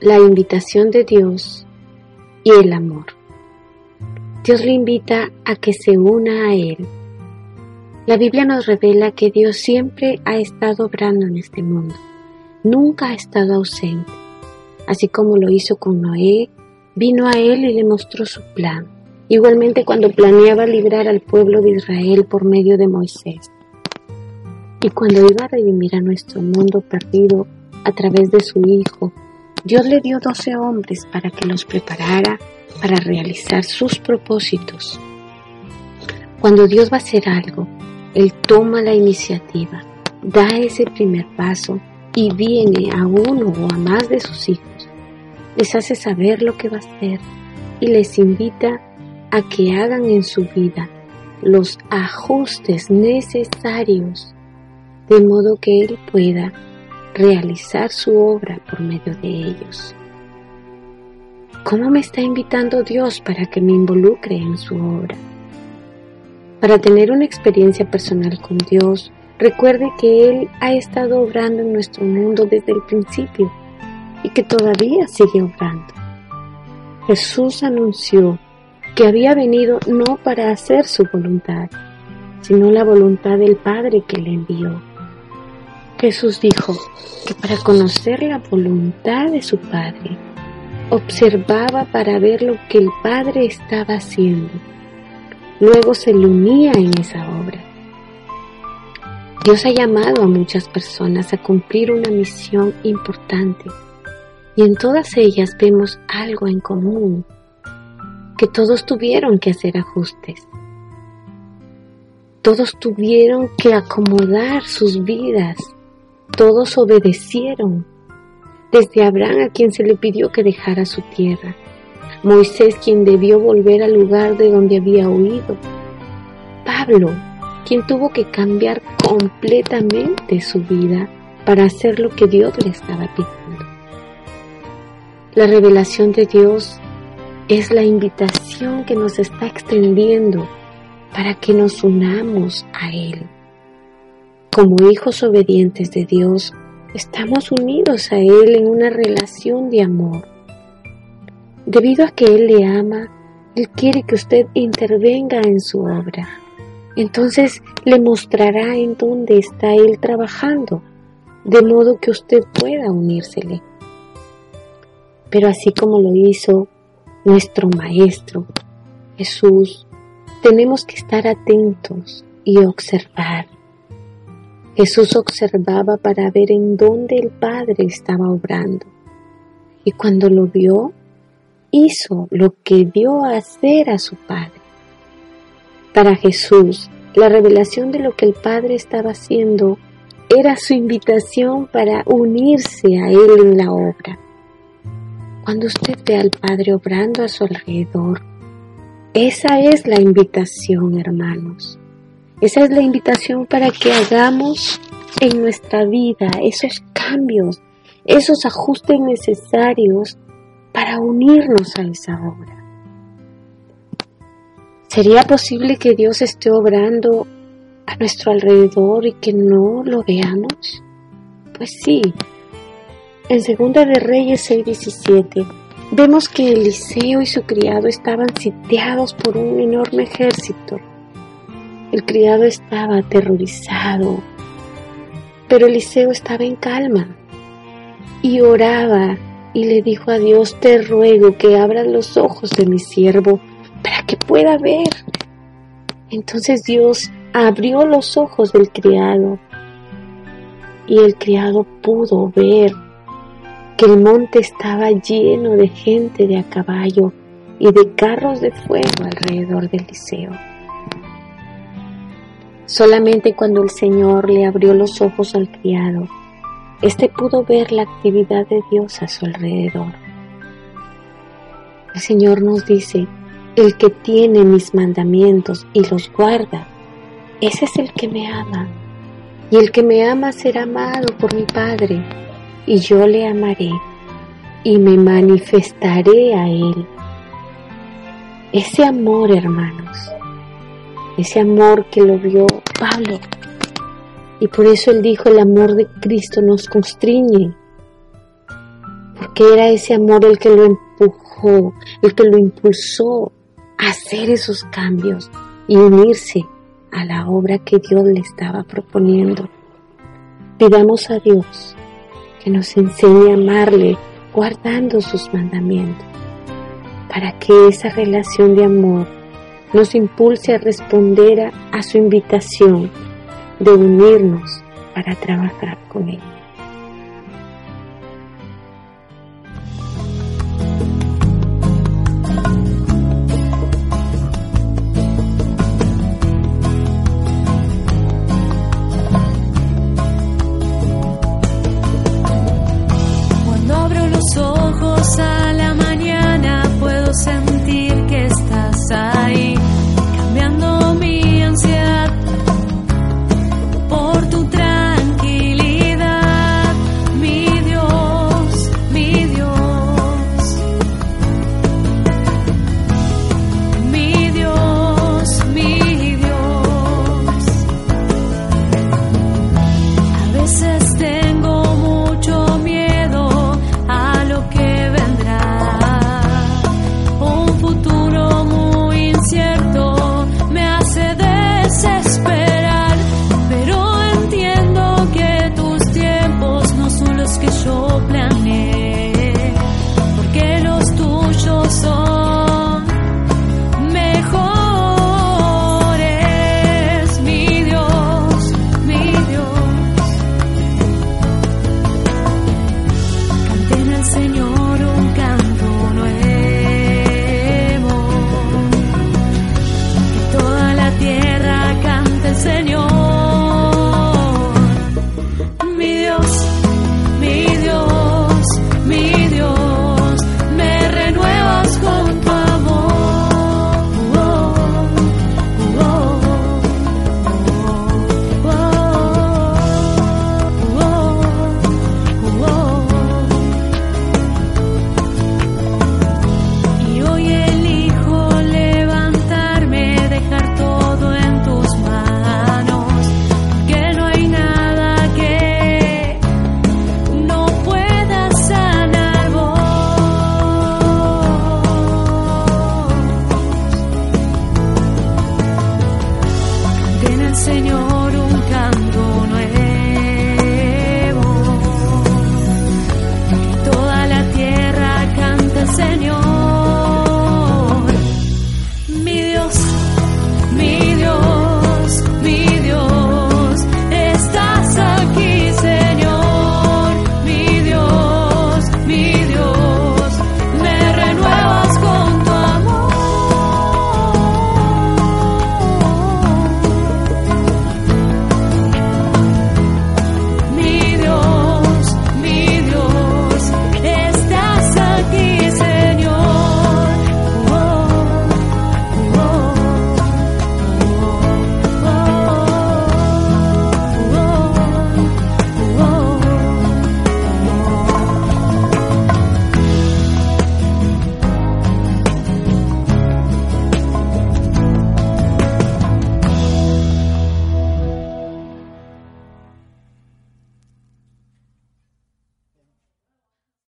la invitación de Dios y el amor. Dios le invita a que se una a Él. La Biblia nos revela que Dios siempre ha estado obrando en este mundo, nunca ha estado ausente. Así como lo hizo con Noé, vino a Él y le mostró su plan. Igualmente cuando planeaba librar al pueblo de Israel por medio de Moisés. Y cuando iba a redimir a nuestro mundo perdido a través de su Hijo, Dios le dio doce hombres para que los preparara para realizar sus propósitos. Cuando Dios va a hacer algo, Él toma la iniciativa, da ese primer paso y viene a uno o a más de sus hijos. Les hace saber lo que va a hacer y les invita a que hagan en su vida los ajustes necesarios de modo que Él pueda realizar su obra por medio de ellos. ¿Cómo me está invitando Dios para que me involucre en su obra? Para tener una experiencia personal con Dios, recuerde que Él ha estado obrando en nuestro mundo desde el principio y que todavía sigue obrando. Jesús anunció que había venido no para hacer su voluntad, sino la voluntad del Padre que le envió. Jesús dijo que para conocer la voluntad de su Padre, observaba para ver lo que el Padre estaba haciendo. Luego se le unía en esa obra. Dios ha llamado a muchas personas a cumplir una misión importante y en todas ellas vemos algo en común, que todos tuvieron que hacer ajustes. Todos tuvieron que acomodar sus vidas todos obedecieron, desde Abraham a quien se le pidió que dejara su tierra, Moisés quien debió volver al lugar de donde había huido, Pablo quien tuvo que cambiar completamente su vida para hacer lo que Dios le estaba pidiendo. La revelación de Dios es la invitación que nos está extendiendo para que nos unamos a Él. Como hijos obedientes de Dios, estamos unidos a Él en una relación de amor. Debido a que Él le ama, Él quiere que usted intervenga en su obra. Entonces le mostrará en dónde está Él trabajando, de modo que usted pueda unírsele. Pero así como lo hizo nuestro Maestro, Jesús, tenemos que estar atentos y observar Jesús observaba para ver en dónde el Padre estaba obrando. Y cuando lo vio, hizo lo que dio a hacer a su Padre. Para Jesús, la revelación de lo que el Padre estaba haciendo era su invitación para unirse a Él en la obra. Cuando usted ve al Padre obrando a su alrededor, esa es la invitación, hermanos. Esa es la invitación para que hagamos en nuestra vida esos cambios, esos ajustes necesarios para unirnos a esa obra. ¿Sería posible que Dios esté obrando a nuestro alrededor y que no lo veamos? Pues sí. En Segunda de Reyes 6:17 vemos que Eliseo y su criado estaban sitiados por un enorme ejército el criado estaba aterrorizado, pero Eliseo estaba en calma y oraba y le dijo a Dios, te ruego que abras los ojos de mi siervo para que pueda ver. Entonces Dios abrió los ojos del criado y el criado pudo ver que el monte estaba lleno de gente de a caballo y de carros de fuego alrededor del Eliseo. Solamente cuando el Señor le abrió los ojos al criado, éste pudo ver la actividad de Dios a su alrededor. El Señor nos dice, el que tiene mis mandamientos y los guarda, ese es el que me ama. Y el que me ama será amado por mi Padre, y yo le amaré, y me manifestaré a él. Ese amor, hermanos, ese amor que lo vio Pablo. Y por eso él dijo, el amor de Cristo nos constriñe, porque era ese amor el que lo empujó, el que lo impulsó a hacer esos cambios y unirse a la obra que Dios le estaba proponiendo. Pidamos a Dios que nos enseñe a amarle guardando sus mandamientos, para que esa relación de amor nos impulse a responder a, su invitación de unirnos para trabajar con Él. Señor.